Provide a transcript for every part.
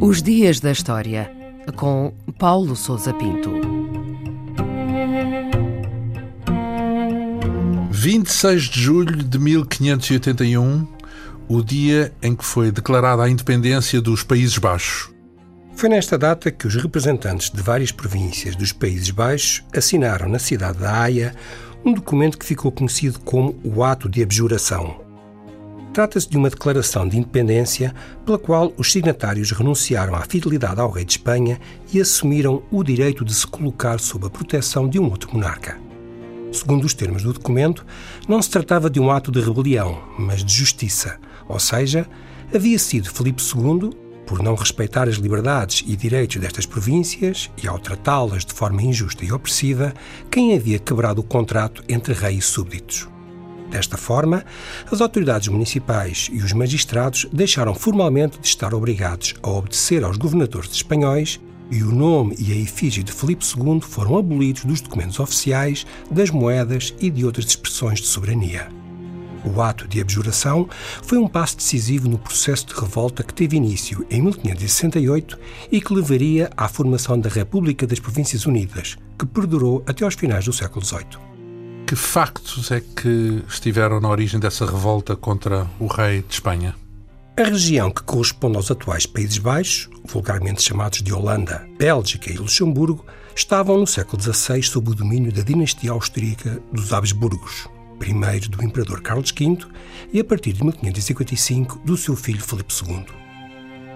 Os Dias da História, com Paulo Souza Pinto. 26 de julho de 1581, o dia em que foi declarada a independência dos Países Baixos. Foi nesta data que os representantes de várias províncias dos Países Baixos assinaram na cidade da Haia um documento que ficou conhecido como o Ato de Abjuração. Trata-se de uma declaração de independência pela qual os signatários renunciaram à fidelidade ao rei de Espanha e assumiram o direito de se colocar sob a proteção de um outro monarca. Segundo os termos do documento, não se tratava de um ato de rebelião, mas de justiça, ou seja, havia sido Filipe II, por não respeitar as liberdades e direitos destas províncias e ao tratá-las de forma injusta e opressiva, quem havia quebrado o contrato entre rei e súbditos. Desta forma, as autoridades municipais e os magistrados deixaram formalmente de estar obrigados a obedecer aos governadores espanhóis e o nome e a efígie de Filipe II foram abolidos dos documentos oficiais, das moedas e de outras expressões de soberania. O ato de abjuração foi um passo decisivo no processo de revolta que teve início em 1568 e que levaria à formação da República das Províncias Unidas, que perdurou até aos finais do século XVIII. Que factos é que estiveram na origem dessa revolta contra o rei de Espanha? A região que corresponde aos atuais Países Baixos, vulgarmente chamados de Holanda, Bélgica e Luxemburgo, estavam no século XVI sob o domínio da dinastia austríaca dos Habsburgos, primeiro do imperador Carlos V e, a partir de 1555, do seu filho Filipe II.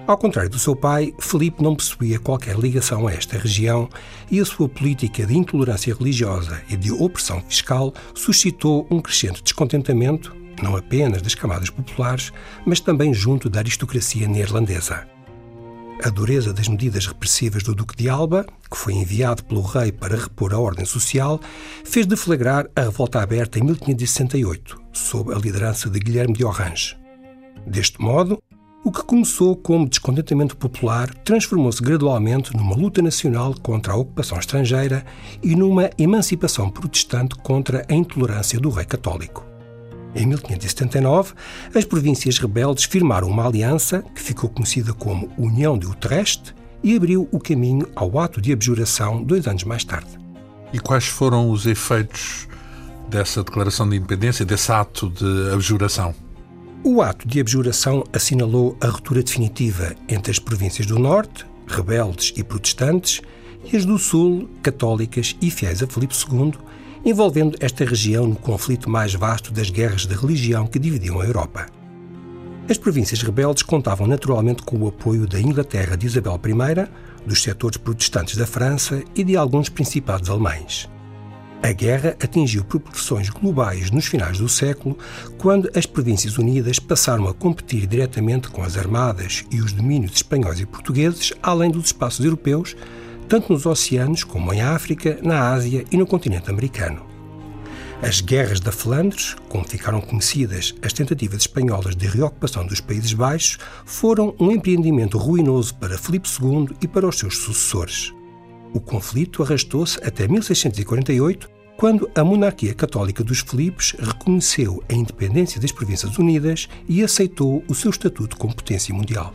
Ao contrário do seu pai, Felipe não possuía qualquer ligação a esta região e a sua política de intolerância religiosa e de opressão fiscal suscitou um crescente descontentamento, não apenas das camadas populares, mas também junto da aristocracia neerlandesa. A dureza das medidas repressivas do Duque de Alba, que foi enviado pelo rei para repor a ordem social, fez deflagrar a revolta aberta em 1568, sob a liderança de Guilherme de Orange. Deste modo, o que começou como descontentamento popular transformou-se gradualmente numa luta nacional contra a ocupação estrangeira e numa emancipação protestante contra a intolerância do rei católico. Em 1579, as províncias rebeldes firmaram uma aliança que ficou conhecida como União de Utrecht e abriu o caminho ao ato de abjuração dois anos mais tarde. E quais foram os efeitos dessa declaração de independência, desse ato de abjuração? O ato de abjuração assinalou a ruptura definitiva entre as províncias do Norte, rebeldes e protestantes, e as do Sul, católicas e fiéis a Filipe II, envolvendo esta região no conflito mais vasto das guerras de religião que dividiam a Europa. As províncias rebeldes contavam naturalmente com o apoio da Inglaterra de Isabel I, dos setores protestantes da França e de alguns principados alemães. A guerra atingiu proporções globais nos finais do século, quando as Províncias Unidas passaram a competir diretamente com as armadas e os domínios espanhóis e portugueses, além dos espaços europeus, tanto nos oceanos como em África, na Ásia e no continente americano. As guerras da Flandres, como ficaram conhecidas as tentativas espanholas de reocupação dos Países Baixos, foram um empreendimento ruinoso para Filipe II e para os seus sucessores. O conflito arrastou-se até 1648, quando a monarquia católica dos Filipes reconheceu a independência das Províncias Unidas e aceitou o seu estatuto como potência mundial.